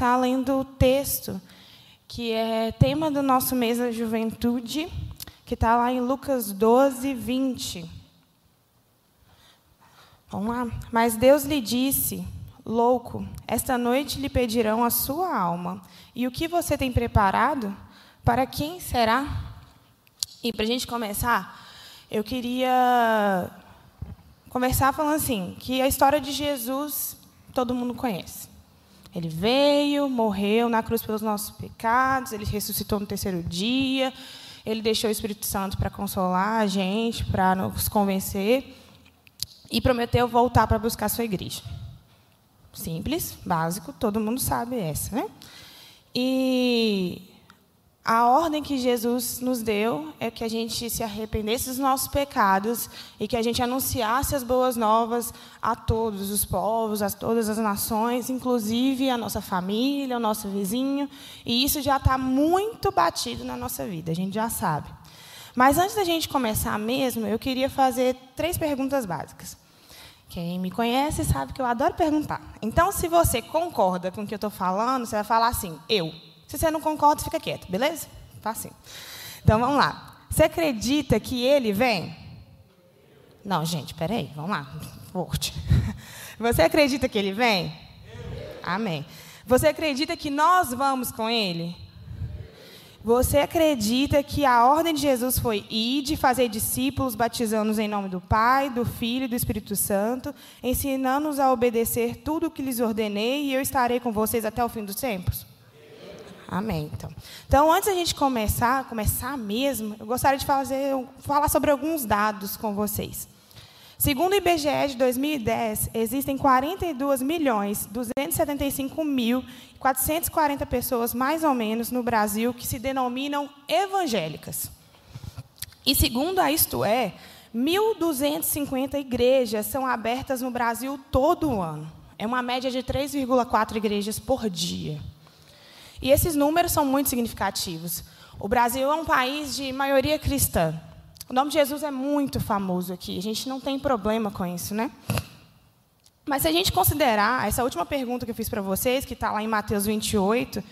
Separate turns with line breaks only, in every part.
estar lendo o texto que é tema do nosso mês da juventude, que está lá em Lucas 12, 20. Vamos lá. Mas Deus lhe disse: Louco, esta noite lhe pedirão a sua alma. E o que você tem preparado? Para quem será? E para a gente começar, eu queria conversar falando assim, que a história de Jesus todo mundo conhece. Ele veio, morreu na cruz pelos nossos pecados, ele ressuscitou no terceiro dia, ele deixou o Espírito Santo para consolar a gente, para nos convencer, e prometeu voltar para buscar a sua igreja. Simples, básico, todo mundo sabe essa, né? E a ordem que Jesus nos deu é que a gente se arrependesse dos nossos pecados e que a gente anunciasse as boas novas a todos os povos, a todas as nações, inclusive a nossa família, o nosso vizinho. E isso já está muito batido na nossa vida, a gente já sabe. Mas antes da gente começar mesmo, eu queria fazer três perguntas básicas. Quem me conhece sabe que eu adoro perguntar. Então, se você concorda com o que eu estou falando, você vai falar assim: eu. Se você não concorda, fica quieto, beleza? Tá assim. Então vamos lá. Você acredita que ele vem? Não, gente, peraí, vamos lá. Forte. Você acredita que ele vem? Amém. Você acredita que nós vamos com ele? Você acredita que a ordem de Jesus foi ir de fazer discípulos, batizando-os em nome do Pai, do Filho e do Espírito Santo, ensinando-os a obedecer tudo o que lhes ordenei e eu estarei com vocês até o fim dos tempos? Amém. Então, então antes da gente começar, começar mesmo, eu gostaria de fazer, falar sobre alguns dados com vocês. Segundo o IBGE de 2010, existem 42 milhões 275 mil 440 pessoas, mais ou menos, no Brasil que se denominam evangélicas. E segundo a Isto É, 1.250 igrejas são abertas no Brasil todo ano. É uma média de 3,4 igrejas por dia. E esses números são muito significativos. O Brasil é um país de maioria cristã. O nome de Jesus é muito famoso aqui. A gente não tem problema com isso, né? Mas se a gente considerar essa última pergunta que eu fiz para vocês, que está lá em Mateus 28,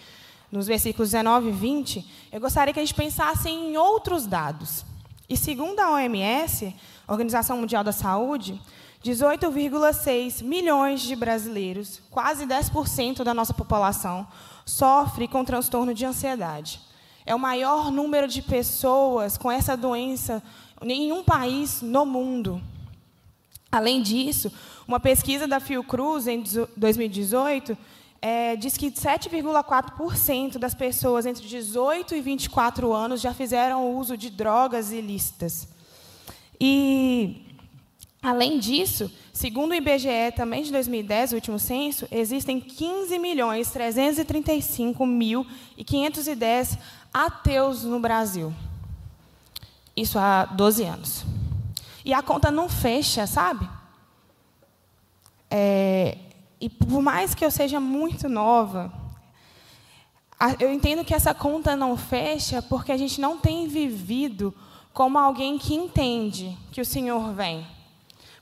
nos versículos 19 e 20, eu gostaria que a gente pensasse em outros dados. E segundo a OMS, Organização Mundial da Saúde, 18,6 milhões de brasileiros, quase 10% da nossa população, sofre com transtorno de ansiedade. É o maior número de pessoas com essa doença em nenhum país no mundo. Além disso, uma pesquisa da Fiocruz, em 2018, é, diz que 7,4% das pessoas entre 18 e 24 anos já fizeram uso de drogas ilícitas. E Além disso, segundo o IBGE, também de 2010, o último censo, existem 15 milhões 335 mil e 510 ateus no Brasil. Isso há 12 anos. E a conta não fecha, sabe? É, e por mais que eu seja muito nova, eu entendo que essa conta não fecha porque a gente não tem vivido como alguém que entende que o Senhor vem.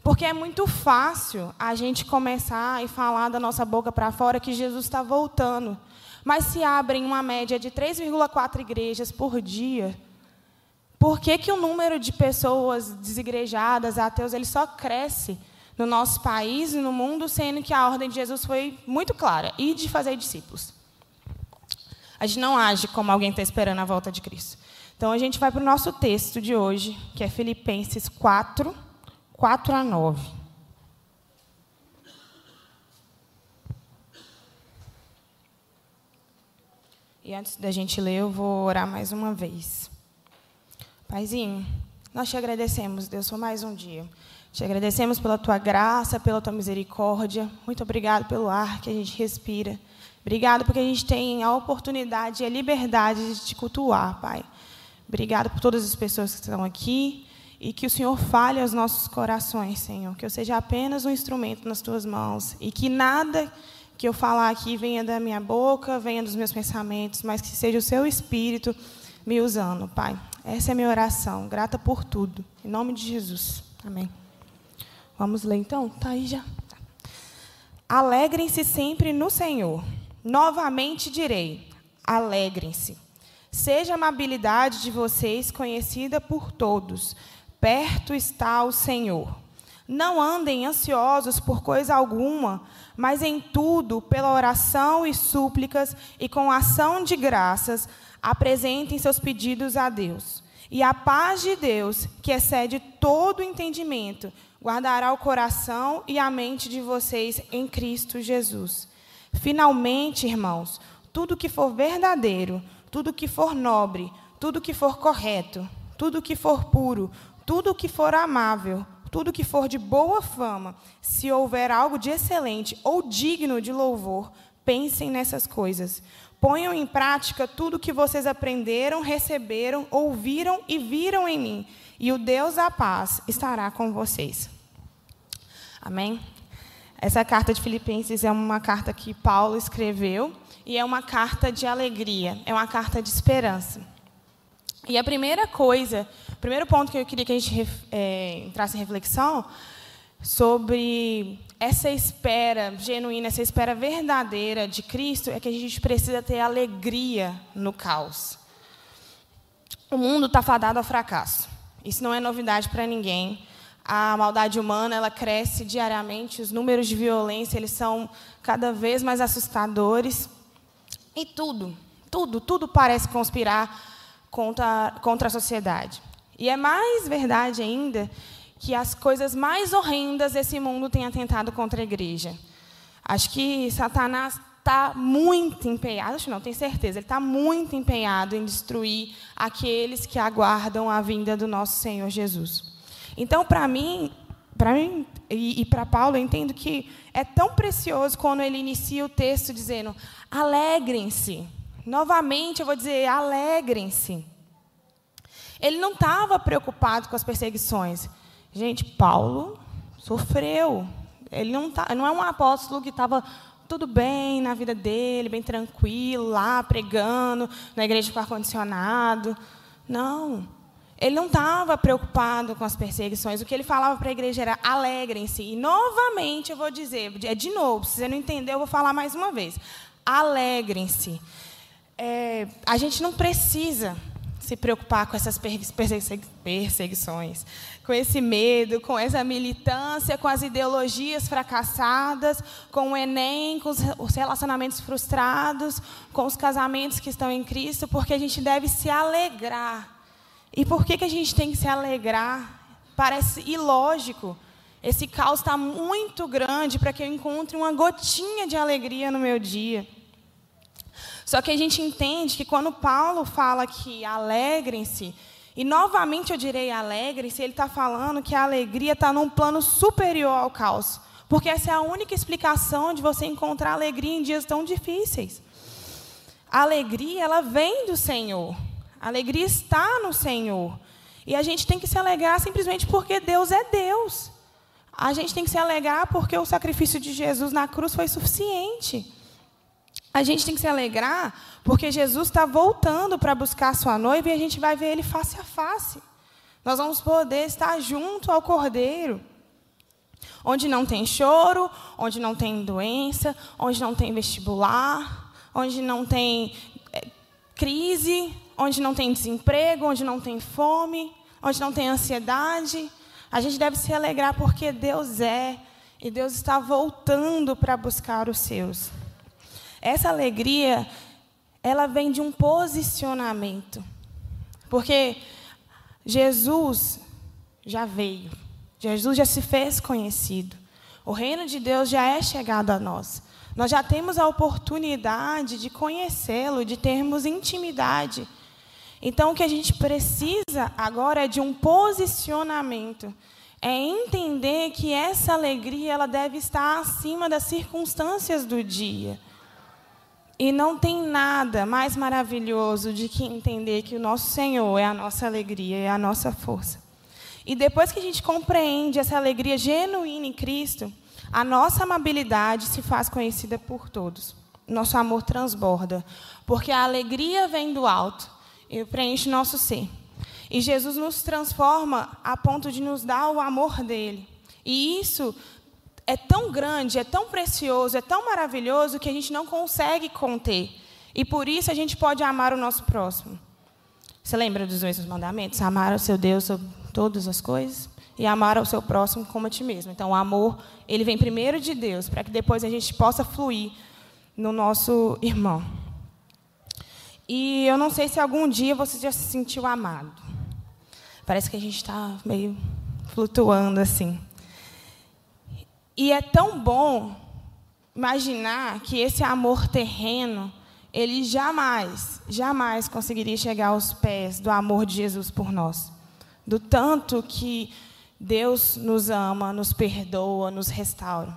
Porque é muito fácil a gente começar e falar da nossa boca para fora que Jesus está voltando. Mas se abrem uma média de 3,4 igrejas por dia, por que, que o número de pessoas desigrejadas, ateus, ele só cresce no nosso país e no mundo, sendo que a ordem de Jesus foi muito clara, e de fazer discípulos. A gente não age como alguém está esperando a volta de Cristo. Então, a gente vai para o nosso texto de hoje, que é Filipenses 4, 4 a 9. E antes da gente ler, eu vou orar mais uma vez. Paizinho, nós te agradecemos, Deus, por mais um dia. Te agradecemos pela tua graça, pela tua misericórdia. Muito obrigado pelo ar que a gente respira. Obrigado porque a gente tem a oportunidade e a liberdade de te cultuar, Pai. Obrigado por todas as pessoas que estão aqui e que o Senhor fale aos nossos corações, Senhor. Que eu seja apenas um instrumento nas tuas mãos e que nada que eu falar aqui venha da minha boca, venha dos meus pensamentos, mas que seja o seu espírito me usando, Pai. Essa é a minha oração. Grata por tudo. Em nome de Jesus. Amém. Vamos ler então? Tá aí já. Alegrem-se sempre no Senhor. Novamente direi: alegrem-se. Seja a amabilidade de vocês conhecida por todos. Perto está o Senhor. Não andem ansiosos por coisa alguma, mas em tudo, pela oração e súplicas e com ação de graças, apresentem seus pedidos a Deus. E a paz de Deus, que excede todo entendimento, guardará o coração e a mente de vocês em Cristo Jesus. Finalmente, irmãos, tudo que for verdadeiro, tudo que for nobre, tudo que for correto, tudo que for puro, tudo que for amável, tudo que for de boa fama, se houver algo de excelente ou digno de louvor, pensem nessas coisas. Ponham em prática tudo que vocês aprenderam, receberam, ouviram e viram em mim, e o Deus da paz estará com vocês. Amém? Essa carta de Filipenses é uma carta que Paulo escreveu e é uma carta de alegria, é uma carta de esperança. E a primeira coisa, o primeiro ponto que eu queria que a gente é, entrasse em reflexão sobre essa espera genuína, essa espera verdadeira de Cristo, é que a gente precisa ter alegria no caos. O mundo está fadado ao fracasso. Isso não é novidade para ninguém. A maldade humana ela cresce diariamente, os números de violência eles são cada vez mais assustadores. E tudo, tudo, tudo parece conspirar contra, contra a sociedade. E é mais verdade ainda que as coisas mais horrendas desse mundo têm atentado contra a igreja. Acho que Satanás está muito empenhado, acho não, tenho certeza, ele está muito empenhado em destruir aqueles que aguardam a vinda do nosso Senhor Jesus. Então, para mim, para mim e, e para Paulo, eu entendo que é tão precioso quando ele inicia o texto dizendo: alegrem-se. Novamente, eu vou dizer: alegrem-se. Ele não estava preocupado com as perseguições. Gente, Paulo sofreu. Ele não, tá, não é um apóstolo que estava tudo bem na vida dele, bem tranquilo, lá pregando, na igreja com ar-condicionado. Não. Ele não estava preocupado com as perseguições. O que ele falava para a igreja era alegrem-se. E novamente eu vou dizer, é de novo, se você não entendeu, eu vou falar mais uma vez. Alegrem-se. É, a gente não precisa se preocupar com essas perseguições, com esse medo, com essa militância, com as ideologias fracassadas, com o Enem, com os relacionamentos frustrados, com os casamentos que estão em Cristo, porque a gente deve se alegrar e por que, que a gente tem que se alegrar? Parece ilógico. Esse caos está muito grande para que eu encontre uma gotinha de alegria no meu dia. Só que a gente entende que quando Paulo fala que alegrem-se, e novamente eu direi alegrem-se, ele está falando que a alegria está num plano superior ao caos. Porque essa é a única explicação de você encontrar alegria em dias tão difíceis. A alegria, ela vem do Senhor. A alegria está no Senhor. E a gente tem que se alegrar simplesmente porque Deus é Deus. A gente tem que se alegrar porque o sacrifício de Jesus na cruz foi suficiente. A gente tem que se alegrar porque Jesus está voltando para buscar a sua noiva e a gente vai ver ele face a face. Nós vamos poder estar junto ao Cordeiro. Onde não tem choro, onde não tem doença, onde não tem vestibular, onde não tem eh, crise, onde não tem desemprego, onde não tem fome, onde não tem ansiedade. A gente deve se alegrar porque Deus é e Deus está voltando para buscar os seus. Essa alegria, ela vem de um posicionamento. Porque Jesus já veio. Jesus já se fez conhecido. O reino de Deus já é chegado a nós. Nós já temos a oportunidade de conhecê-lo, de termos intimidade. Então, o que a gente precisa agora é de um posicionamento. É entender que essa alegria ela deve estar acima das circunstâncias do dia. E não tem nada mais maravilhoso de que entender que o nosso Senhor é a nossa alegria, é a nossa força. E depois que a gente compreende essa alegria genuína em Cristo, a nossa amabilidade se faz conhecida por todos. Nosso amor transborda, porque a alegria vem do alto e preenche nosso ser. E Jesus nos transforma a ponto de nos dar o amor dele. E isso é tão grande, é tão precioso, é tão maravilhoso que a gente não consegue conter. E por isso a gente pode amar o nosso próximo. Você lembra dos dois mandamentos? Amar o seu Deus sobre todas as coisas e amar ao seu próximo como a ti mesmo. Então, o amor, ele vem primeiro de Deus, para que depois a gente possa fluir no nosso irmão. E eu não sei se algum dia você já se sentiu amado. Parece que a gente está meio flutuando assim. E é tão bom imaginar que esse amor terreno ele jamais, jamais conseguiria chegar aos pés do amor de Jesus por nós. Do tanto que Deus nos ama, nos perdoa, nos restaura.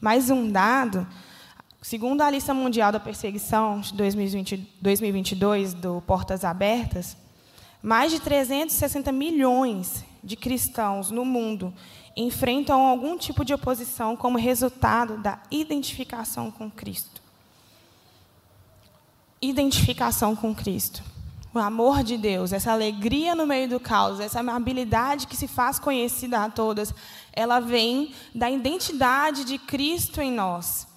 Mais um dado, segundo a lista mundial da perseguição de 2020, 2022 do Portas Abertas, mais de 360 milhões de cristãos no mundo enfrentam algum tipo de oposição como resultado da identificação com Cristo identificação com Cristo. O amor de Deus, essa alegria no meio do caos, essa amabilidade que se faz conhecida a todas, ela vem da identidade de Cristo em nós,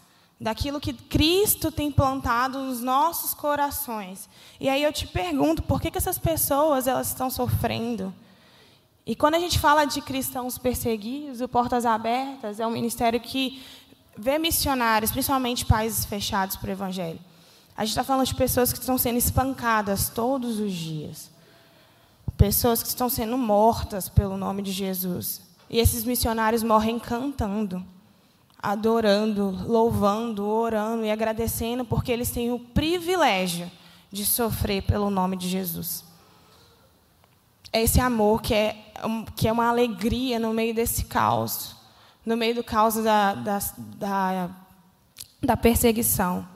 daquilo que Cristo tem plantado nos nossos corações. E aí eu te pergunto, por que, que essas pessoas elas estão sofrendo? E quando a gente fala de cristãos perseguidos, o Portas Abertas é um ministério que vê missionários, principalmente países fechados para o Evangelho. A gente está falando de pessoas que estão sendo espancadas todos os dias. Pessoas que estão sendo mortas pelo nome de Jesus. E esses missionários morrem cantando, adorando, louvando, orando e agradecendo, porque eles têm o privilégio de sofrer pelo nome de Jesus. É esse amor que é, que é uma alegria no meio desse caos, no meio do caos da, da, da, da perseguição.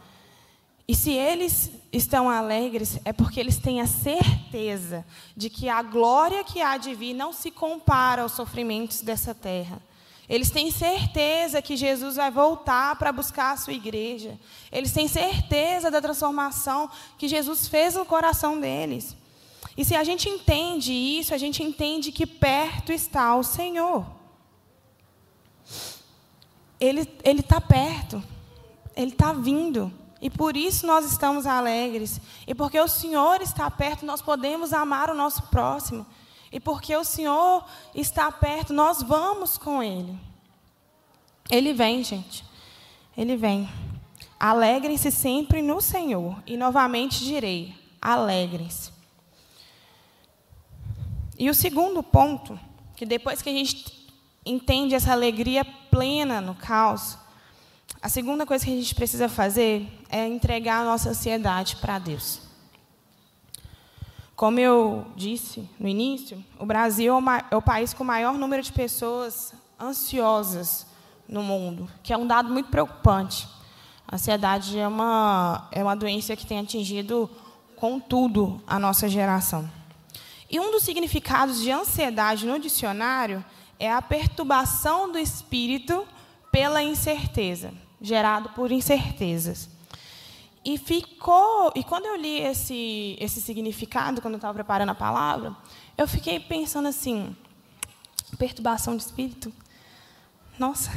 E se eles estão alegres, é porque eles têm a certeza de que a glória que há de vir não se compara aos sofrimentos dessa terra. Eles têm certeza que Jesus vai voltar para buscar a sua igreja. Eles têm certeza da transformação que Jesus fez no coração deles. E se a gente entende isso, a gente entende que perto está o Senhor. Ele está perto. Ele está vindo. E por isso nós estamos alegres. E porque o Senhor está perto, nós podemos amar o nosso próximo. E porque o Senhor está perto, nós vamos com Ele. Ele vem, gente. Ele vem. Alegrem-se sempre no Senhor. E novamente direi: alegrem-se. E o segundo ponto, que depois que a gente entende essa alegria plena no caos, a segunda coisa que a gente precisa fazer é entregar a nossa ansiedade para Deus. Como eu disse no início, o Brasil é, é o país com o maior número de pessoas ansiosas no mundo, que é um dado muito preocupante. A ansiedade é uma, é uma doença que tem atingido, com tudo, a nossa geração. E um dos significados de ansiedade no dicionário é a perturbação do espírito pela incerteza gerado por incertezas. E ficou, e quando eu li esse esse significado, quando eu estava preparando a palavra, eu fiquei pensando assim, perturbação de espírito. Nossa.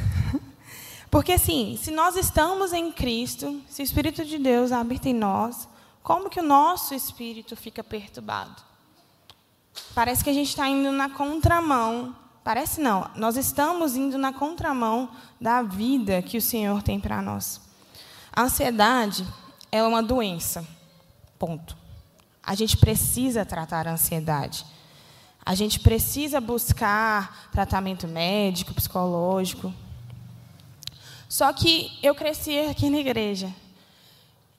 Porque assim, se nós estamos em Cristo, se o espírito de Deus habita em nós, como que o nosso espírito fica perturbado? Parece que a gente está indo na contramão Parece não, nós estamos indo na contramão da vida que o Senhor tem para nós. A ansiedade é uma doença. Ponto. A gente precisa tratar a ansiedade. A gente precisa buscar tratamento médico, psicológico. Só que eu cresci aqui na igreja.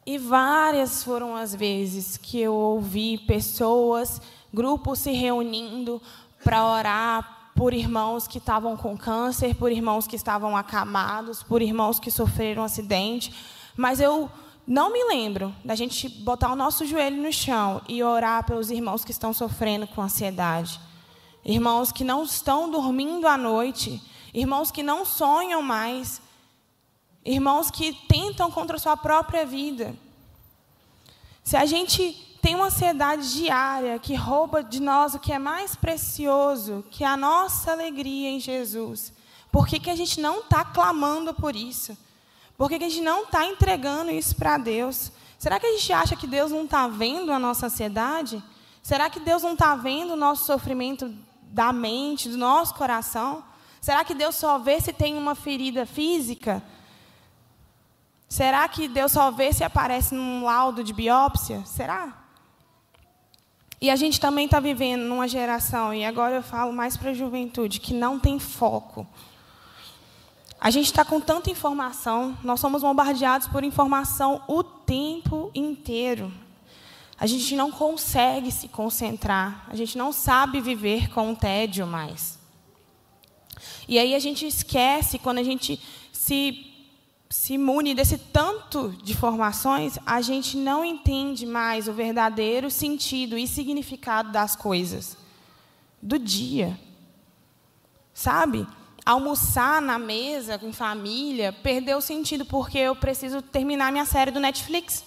E várias foram as vezes que eu ouvi pessoas, grupos se reunindo para orar por irmãos que estavam com câncer, por irmãos que estavam acamados, por irmãos que sofreram um acidente. Mas eu não me lembro da gente botar o nosso joelho no chão e orar pelos irmãos que estão sofrendo com ansiedade. Irmãos que não estão dormindo à noite, irmãos que não sonham mais, irmãos que tentam contra a sua própria vida. Se a gente tem uma ansiedade diária que rouba de nós o que é mais precioso, que é a nossa alegria em Jesus. Por que, que a gente não está clamando por isso? Por que, que a gente não está entregando isso para Deus? Será que a gente acha que Deus não está vendo a nossa ansiedade? Será que Deus não está vendo o nosso sofrimento da mente, do nosso coração? Será que Deus só vê se tem uma ferida física? Será que Deus só vê se aparece num laudo de biópsia? Será? E a gente também está vivendo numa geração, e agora eu falo mais para a juventude, que não tem foco. A gente está com tanta informação, nós somos bombardeados por informação o tempo inteiro. A gente não consegue se concentrar, a gente não sabe viver com o tédio mais. E aí a gente esquece, quando a gente se se imune desse tanto de informações, a gente não entende mais o verdadeiro sentido e significado das coisas do dia. Sabe? Almoçar na mesa com família perdeu o sentido porque eu preciso terminar minha série do Netflix.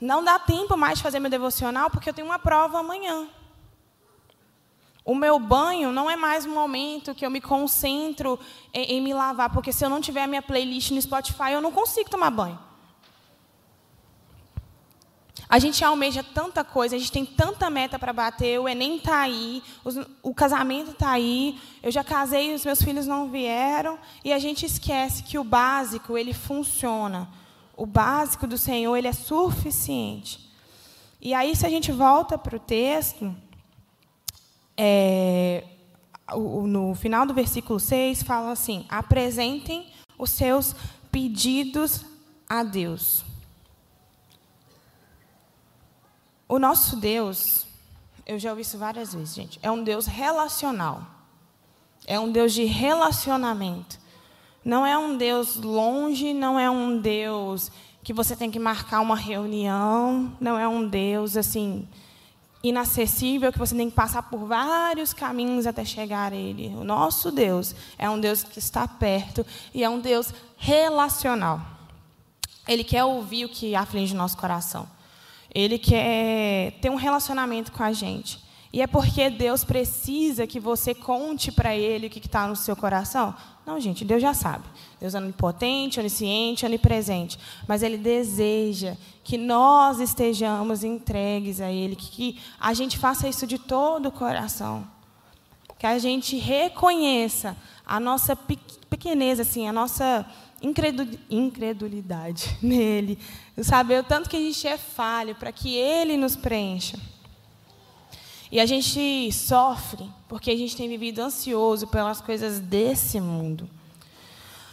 Não dá tempo mais de fazer meu devocional porque eu tenho uma prova amanhã. O meu banho não é mais um momento que eu me concentro em, em, me lavar, porque se eu não tiver a minha playlist no Spotify, eu não consigo tomar banho. A gente almeja tanta coisa, a gente tem tanta meta para bater, o Enem está aí, o casamento está aí, eu já casei e os meus filhos não vieram, e a gente esquece que o básico, ele funciona. O básico do Senhor, ele é suficiente. E aí, se a gente volta para o texto, é, no final do versículo 6, fala assim: apresentem os seus pedidos a Deus. O nosso Deus, eu já ouvi isso várias vezes, gente, é um Deus relacional. É um Deus de relacionamento. Não é um Deus longe, não é um Deus que você tem que marcar uma reunião, não é um Deus assim inacessível que você tem que passar por vários caminhos até chegar a Ele. O nosso Deus é um Deus que está perto e é um Deus relacional. Ele quer ouvir o que aflige o nosso coração. Ele quer ter um relacionamento com a gente. E é porque Deus precisa que você conte para Ele o que está no seu coração? Não, gente, Deus já sabe. Deus é onipotente, onisciente, onipresente. Mas Ele deseja que nós estejamos entregues a Ele, que a gente faça isso de todo o coração. Que a gente reconheça a nossa pequeneza, assim, a nossa incredulidade nele. Saber o tanto que a gente é falho, para que Ele nos preencha. E a gente sofre porque a gente tem vivido ansioso pelas coisas desse mundo.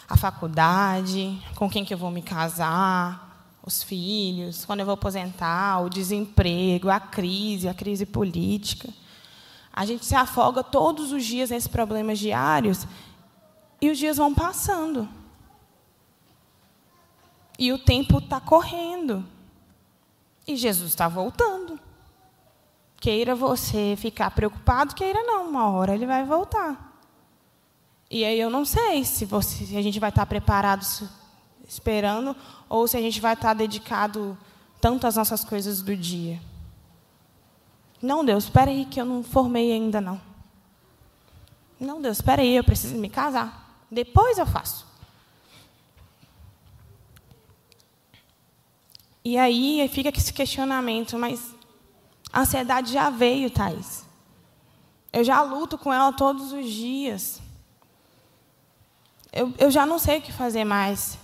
A faculdade, com quem que eu vou me casar, os filhos, quando eu vou aposentar, o desemprego, a crise, a crise política. A gente se afoga todos os dias nesses problemas diários e os dias vão passando. E o tempo está correndo. E Jesus está voltando. Queira você ficar preocupado, queira não, uma hora ele vai voltar. E aí eu não sei se, você, se a gente vai estar preparado esperando ou se a gente vai estar dedicado tanto às nossas coisas do dia. Não, Deus, espera aí que eu não formei ainda não. Não, Deus, espera aí, eu preciso me casar. Depois eu faço. E aí fica esse questionamento, mas a ansiedade já veio, Thais. Eu já luto com ela todos os dias. Eu, eu já não sei o que fazer mais.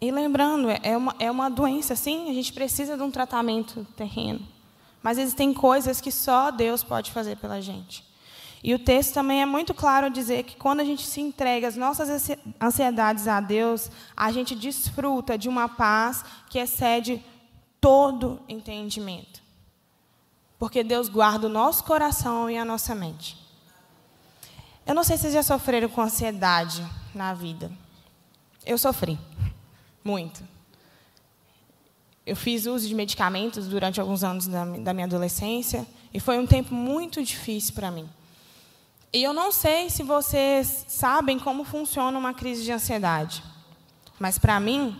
E lembrando, é uma, é uma doença, sim, a gente precisa de um tratamento terreno. Mas existem coisas que só Deus pode fazer pela gente. E o texto também é muito claro dizer que quando a gente se entrega as nossas ansiedades a Deus, a gente desfruta de uma paz que excede todo entendimento porque Deus guarda o nosso coração e a nossa mente. Eu não sei se vocês já sofreram com ansiedade na vida. Eu sofri. Muito. Eu fiz uso de medicamentos durante alguns anos da, minha adolescência e foi um tempo muito difícil para mim. E eu não sei se vocês sabem como funciona uma crise de ansiedade, mas para mim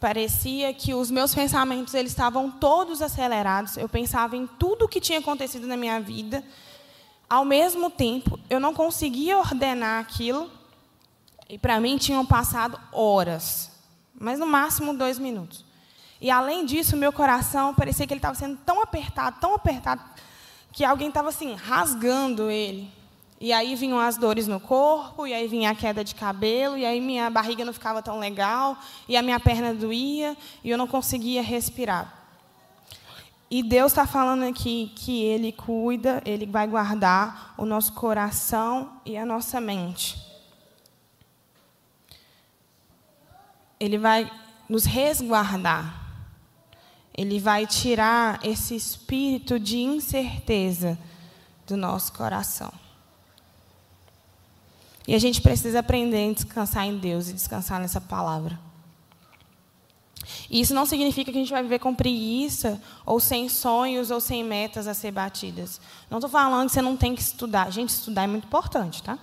parecia que os meus pensamentos eles estavam todos acelerados. Eu pensava em tudo o que tinha acontecido na minha vida, Ao mesmo tempo, eu não conseguia ordenar aquilo, e para mim tinham passado horas, mas no máximo dois minutos. E além disso, meu coração parecia que ele estava sendo tão apertado, tão apertado, que alguém estava assim, rasgando ele. E aí vinham as dores no corpo, e aí vinha a queda de cabelo, e aí minha barriga não ficava tão legal, e a minha perna doía, e eu não conseguia respirar. E Deus está falando aqui que Ele cuida, Ele vai guardar o nosso coração e a nossa mente. Ele vai nos resguardar. Ele vai tirar esse espírito de incerteza do nosso coração. E a gente precisa aprender a descansar em Deus e descansar nessa palavra. E isso não significa que a gente vai viver com preguiça, ou sem sonhos, ou sem metas a ser batidas. Não estou falando que você não tem que estudar. Gente, estudar é muito importante, tá?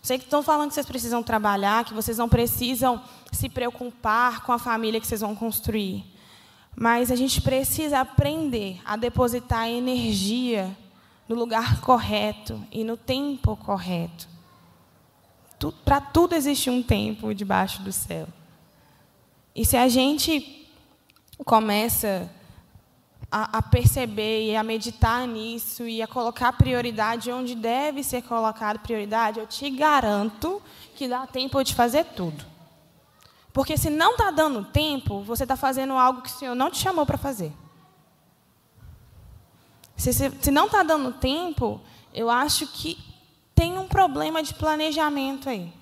Sei que estão falando que vocês precisam trabalhar, que vocês não precisam se preocupar com a família que vocês vão construir. Mas a gente precisa aprender a depositar energia no lugar correto e no tempo correto. Para tudo existe um tempo debaixo do céu. E se a gente começa a, a, perceber e a meditar nisso e a colocar prioridade onde deve ser colocado prioridade, eu te garanto que dá tempo de fazer tudo. Porque se não está dando tempo, você está fazendo algo que o Senhor não te chamou para fazer. Se, se, se não está dando tempo, eu acho que tem um problema de planejamento aí.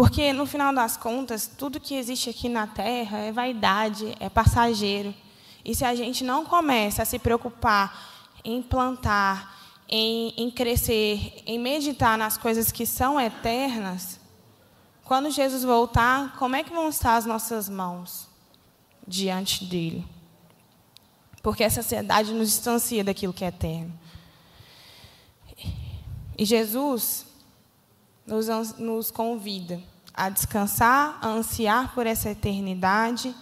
Porque, no final das contas, tudo que existe aqui na Terra é vaidade, é passageiro. E se a gente não começa a se preocupar em plantar, em, em crescer, em meditar nas coisas que são eternas, quando Jesus voltar, como é que vão estar as nossas mãos diante dele? Porque essa ansiedade nos distancia daquilo que é eterno. E Jesus nos, nos convida a descansar, a ansiar por essa eternidade.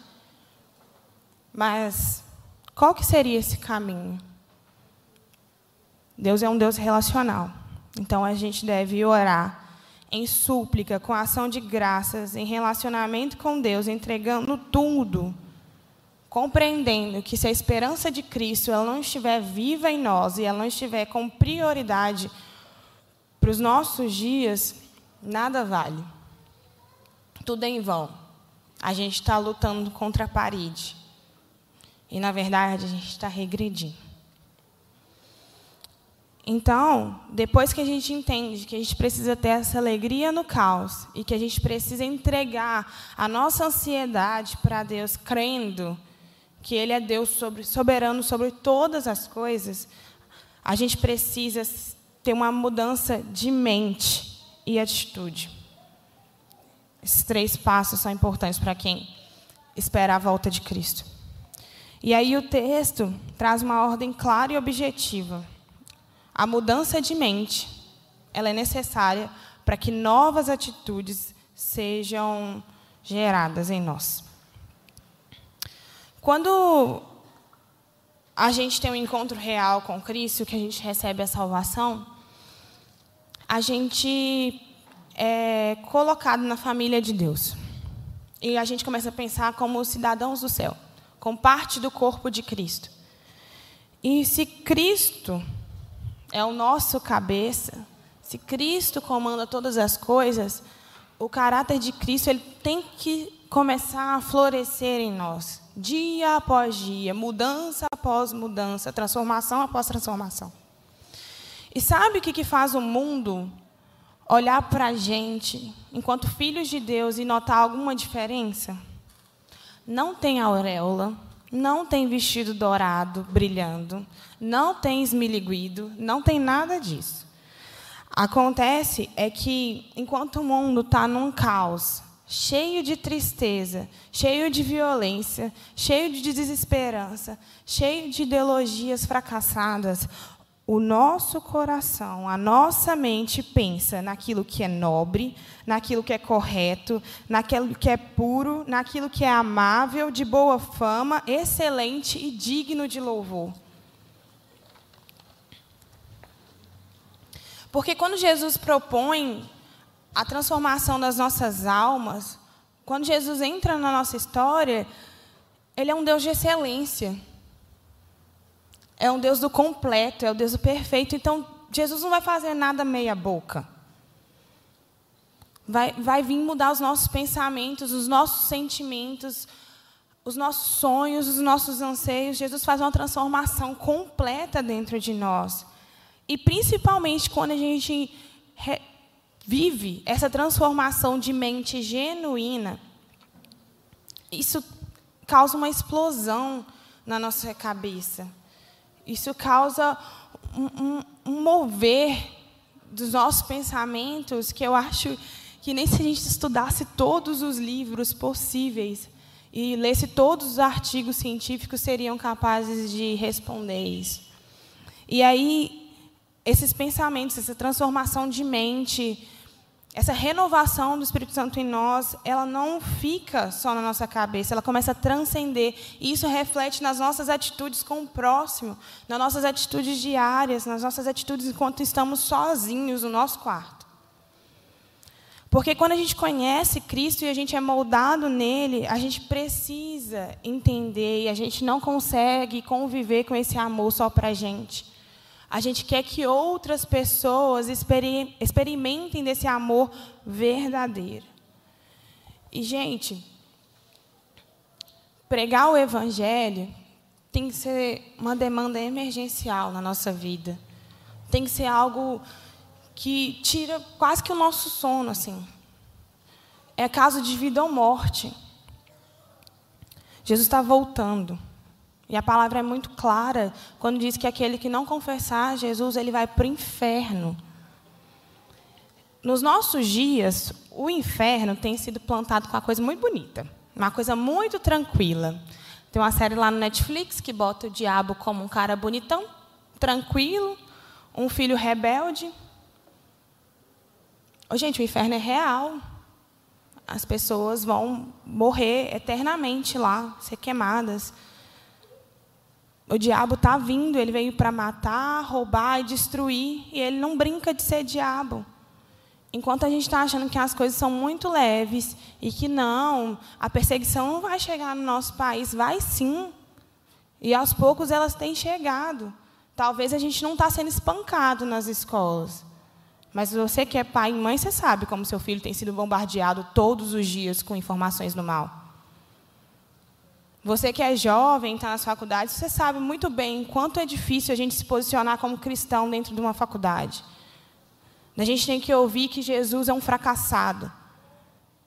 Mas qual que seria esse caminho? Deus é um Deus relacional. Então a gente deve orar em súplica, com ação de graças, em relacionamento com Deus, entregando tudo, compreendendo que se a esperança de Cristo ela não estiver viva em nós e ela não estiver com prioridade para os nossos dias, nada vale. Tudo é em vão. A gente está lutando contra a parede. E, na verdade, a gente está regredindo. Então, depois que a gente entende que a gente precisa ter essa alegria no caos e que a gente precisa entregar a nossa ansiedade para Deus, crendo que Ele é Deus sobre, soberano sobre todas as coisas, a gente precisa ter uma mudança de mente e atitude. Esses três passos são importantes para quem espera a volta de Cristo. E aí o texto traz uma ordem clara e objetiva. A mudança de mente, ela é necessária para que novas atitudes sejam geradas em nós. Quando a gente tem um encontro real com Cristo, que a gente recebe a salvação, a gente é colocado na família de Deus. E a gente começa a pensar como cidadãos do céu, como parte do corpo de Cristo. E se Cristo é o nosso cabeça, se Cristo comanda todas as coisas, o caráter de Cristo ele tem que começar a florescer em nós, dia após dia, mudança após mudança, transformação após transformação. E sabe o que, que faz o mundo olhar para a gente, enquanto filhos de Deus, e notar alguma diferença? Não tem auréola, não tem vestido dourado brilhando, não tem esmiliguido, não tem nada disso. Acontece é que, enquanto o mundo está num caos, cheio de tristeza, cheio de violência, cheio de desesperança, cheio de ideologias fracassadas, o nosso coração, a nossa mente pensa naquilo que é nobre, naquilo que é correto, naquilo que é puro, naquilo que é amável, de boa fama, excelente e digno de louvor. Porque quando Jesus propõe a transformação das nossas almas, quando Jesus entra na nossa história, ele é um Deus de excelência. É um Deus do completo, é o Deus do perfeito. Então, Jesus não vai fazer nada meia boca. Vai, vai vir mudar os nossos pensamentos, os nossos sentimentos, os nossos sonhos, os nossos anseios. Jesus faz uma transformação completa dentro de nós. E principalmente quando a gente vive essa transformação de mente genuína, isso causa uma explosão na nossa cabeça. Isso causa um, um, um mover dos nossos pensamentos que eu acho que nem se a gente estudasse todos os livros possíveis e lesse todos os artigos científicos seriam capazes de responder isso. E aí esses pensamentos, essa transformação de mente, essa renovação do Espírito Santo em nós, ela não fica só na nossa cabeça, ela começa a transcender. E isso reflete nas nossas atitudes com o próximo, nas nossas atitudes diárias, nas nossas atitudes enquanto estamos sozinhos no nosso quarto. Porque quando a gente conhece Cristo e a gente é moldado nele, a gente precisa entender e a gente não consegue conviver com esse amor só para a gente. A gente quer que outras pessoas experimentem desse amor verdadeiro. E, gente, pregar o Evangelho tem que ser uma demanda emergencial na nossa vida. Tem que ser algo que tira quase que o nosso sono, assim. É caso de vida ou morte. Jesus está voltando. E a palavra é muito clara quando diz que aquele que não confessar Jesus, ele vai para o inferno. Nos nossos dias, o inferno tem sido plantado com uma coisa muito bonita, uma coisa muito tranquila. Tem uma série lá no Netflix que bota o diabo como um cara bonitão, tranquilo, um filho rebelde. Oh, gente, o inferno é real. As pessoas vão morrer eternamente lá, ser queimadas. O diabo está vindo, ele veio para matar, roubar e destruir, e ele não brinca de ser diabo. Enquanto a gente está achando que as coisas são muito leves e que não, a perseguição não vai chegar no nosso país, vai sim. E aos poucos elas têm chegado. Talvez a gente não está sendo espancado nas escolas. Mas você que é pai e mãe, você sabe como seu filho tem sido bombardeado todos os dias com informações do mal. Você que é jovem, está nas faculdades, você sabe muito bem quanto é difícil a gente se posicionar como cristão dentro de uma faculdade. A gente tem que ouvir que Jesus é um fracassado.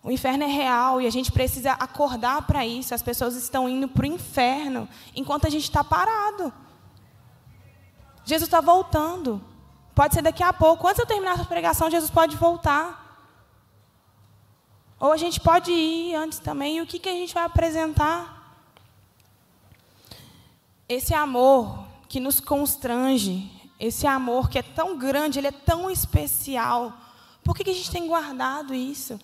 O inferno é real e a gente precisa acordar para isso. As pessoas estão indo para o inferno enquanto a gente está parado. Jesus está voltando. Pode ser daqui a pouco. Antes de eu terminar essa pregação, Jesus pode voltar. Ou a gente pode ir antes também. E o que, que a gente vai apresentar? Esse amor que nos constrange, esse amor que é tão grande, ele é tão especial. Por que, que a gente tem guardado isso?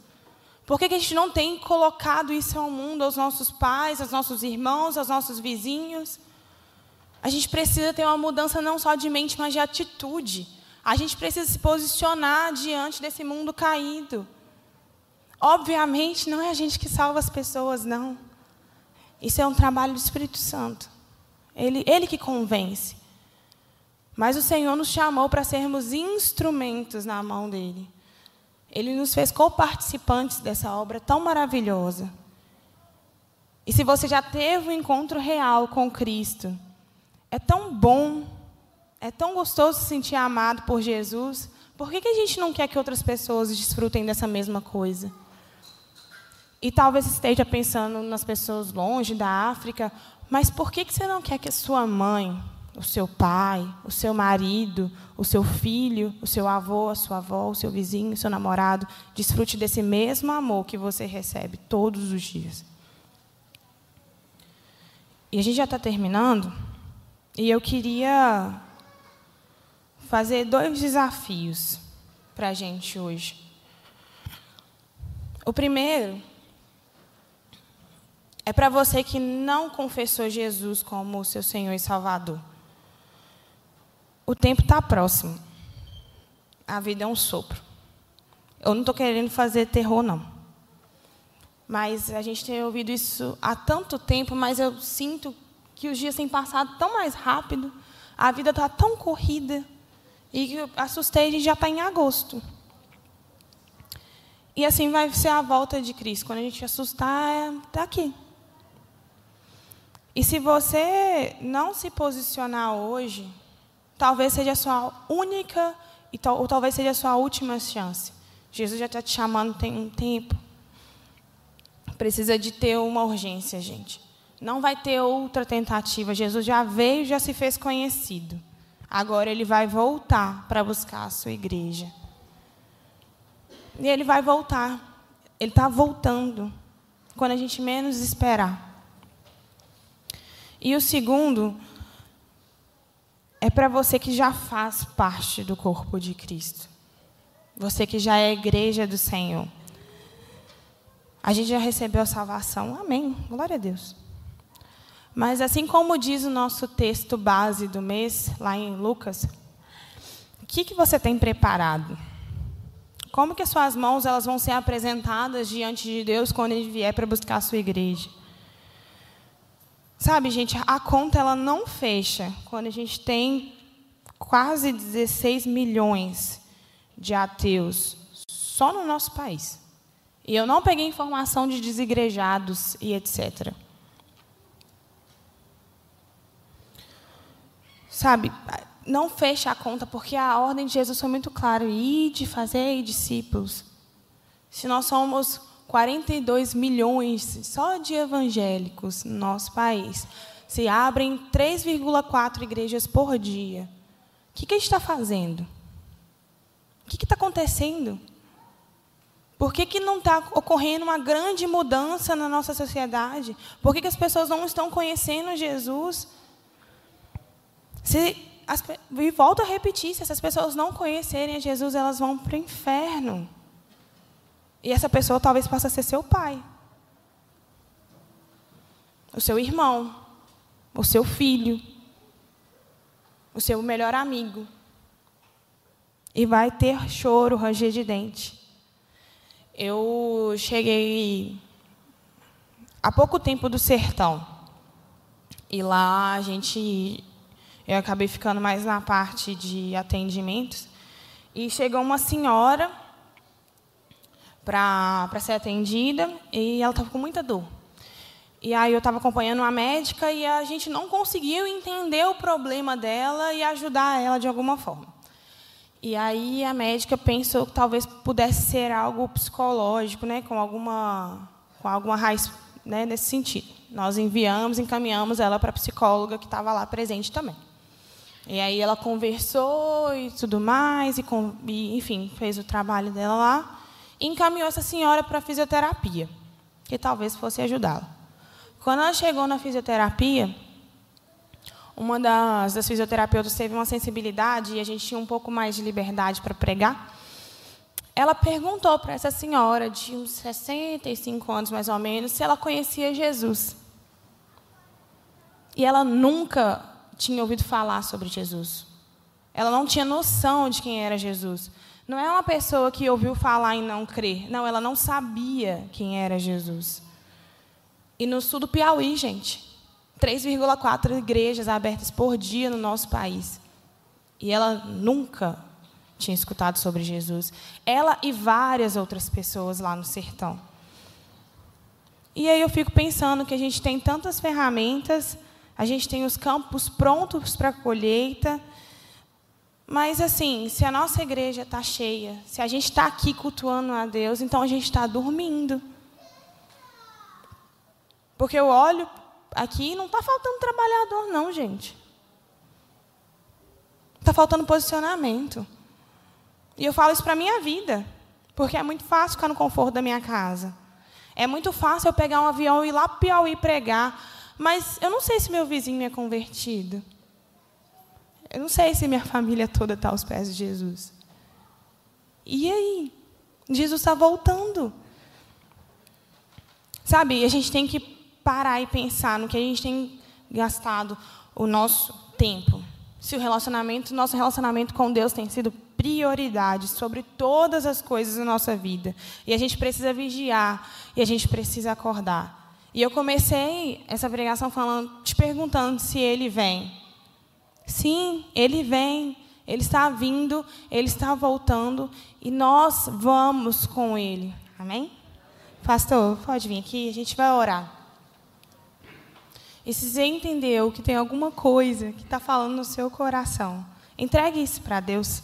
Por que, que a gente não tem colocado isso ao mundo, aos nossos pais, aos nossos irmãos, aos nossos vizinhos? A gente precisa ter uma mudança não só de mente, mas de atitude. A gente precisa se posicionar diante desse mundo caído. Obviamente, não é a gente que salva as pessoas, não. Isso é um trabalho do Espírito Santo. Ele, ele que convence. Mas o Senhor nos chamou para sermos instrumentos na mão dele. Ele nos fez coparticipantes dessa obra tão maravilhosa. E se você já teve um encontro real com Cristo, é tão bom, é tão gostoso se sentir amado por Jesus. Por que, que a gente não quer que outras pessoas desfrutem dessa mesma coisa? E talvez esteja pensando nas pessoas longe da África, mas por que você não quer que a sua mãe, o seu pai, o seu marido, o seu filho, o seu avô, a sua avó, o seu vizinho, o seu namorado desfrute desse mesmo amor que você recebe todos os dias? E a gente já está terminando, e eu queria fazer dois desafios para a gente hoje. O primeiro é para você que não confessou Jesus como seu Senhor e Salvador. O tempo está próximo. a vida é um sopro. Eu não estou querendo fazer terror, não. Mas a gente tem ouvido isso há tanto tempo, mas eu sinto que os dias têm passado tão mais rápido, a vida está tão corrida, e que assustei, a gente já está em agosto. E assim vai ser a volta de Cristo. Quando a gente assustar, está aqui. E se você não se posicionar hoje, talvez seja a sua única ou talvez seja a sua última chance. Jesus já está te chamando tem um tempo. Precisa de ter uma urgência, gente. Não vai ter outra tentativa. Jesus já veio, já se fez conhecido. Agora ele vai voltar para buscar a sua igreja. E ele vai voltar. Ele está voltando. Quando a gente menos esperar. E o segundo é para você que já faz parte do corpo de Cristo. Você que já é igreja do Senhor. A gente já recebeu a salvação. Amém. Glória a Deus. Mas assim como diz o nosso texto base do mês, lá em Lucas, o que, que você tem preparado? Como que as suas mãos elas vão ser apresentadas diante de Deus quando Ele vier para buscar a sua igreja? Sabe, gente, a conta ela não fecha quando a gente tem quase 16 milhões de ateus só no nosso país. E eu não peguei informação de desigrejados e etc. Sabe, não fecha a conta, porque a ordem de Jesus foi muito clara: ir de fazer discípulos. Se nós somos 42 milhões só de evangélicos no nosso país, se abrem 3,4 igrejas por dia, o que, que a gente está fazendo? O que está acontecendo? Por que, que não está ocorrendo uma grande mudança na nossa sociedade? Por que, que as pessoas não estão conhecendo Jesus? Se as, e volto a repetir, se essas pessoas não conhecerem a Jesus, elas vão para o inferno. E essa pessoa talvez possa ser seu pai, o seu irmão, o seu filho, o seu melhor amigo. E vai ter choro, ranger de dente. Eu cheguei há pouco tempo do sertão. E lá a gente eu acabei ficando mais na parte de atendimentos. E chegou uma senhora para ser atendida e ela estava com muita dor. E aí eu estava acompanhando uma médica e a gente não conseguiu entender o problema dela e ajudar ela de alguma forma. E aí a médica pensou que talvez pudesse ser algo psicológico, né, com alguma com alguma raiz, né, nesse sentido. Nós enviamos, encaminhamos ela para a psicóloga que estava lá presente também. E aí ela conversou e tudo mais, e, enfim, fez o trabalho dela lá, encaminhou essa senhora para fisioterapia, que talvez fosse ajudá-la. Quando ela chegou na fisioterapia, uma das, das fisioterapeutas teve uma sensibilidade e a gente tinha um pouco mais de liberdade para pregar. Ela perguntou para essa senhora, de uns 65 anos mais ou menos, se ela conhecia Jesus. E ela nunca tinha ouvido falar sobre Jesus. Ela não tinha noção de quem era Jesus. Não é uma pessoa que ouviu falar e não crer. Não, ela não sabia quem era Jesus. E no sul do Piauí, gente, 3,4 igrejas abertas por dia no nosso país. E ela nunca tinha escutado sobre Jesus. Ela e várias outras pessoas lá no sertão. E aí eu fico pensando que a gente tem tantas ferramentas a gente tem os campos prontos para colheita. Mas, assim, se a nossa igreja está cheia, se a gente está aqui cultuando a Deus, então a gente está dormindo. Porque eu olho aqui e não está faltando trabalhador, não, gente. Está faltando posicionamento. E eu falo isso para a minha vida. Porque é muito fácil ficar no conforto da minha casa. É muito fácil eu pegar um avião e ir lá para Piauí pregar. Mas eu não sei se meu vizinho é convertido. Eu não sei se minha família toda está aos pés de Jesus. E aí? Jesus está voltando. Sabe, a gente tem que parar e pensar no que a gente tem gastado o nosso tempo. Se o relacionamento, nosso relacionamento com Deus tem sido prioridade sobre todas as coisas na nossa vida. E a gente precisa vigiar e a gente precisa acordar. E eu comecei essa pregação falando, te perguntando se ele vem. Sim, ele vem. Ele está vindo, ele está voltando e nós vamos com ele. Amém? Pastor, pode vir aqui, a gente vai orar. E se você entendeu que tem alguma coisa que está falando no seu coração, entregue isso para Deus.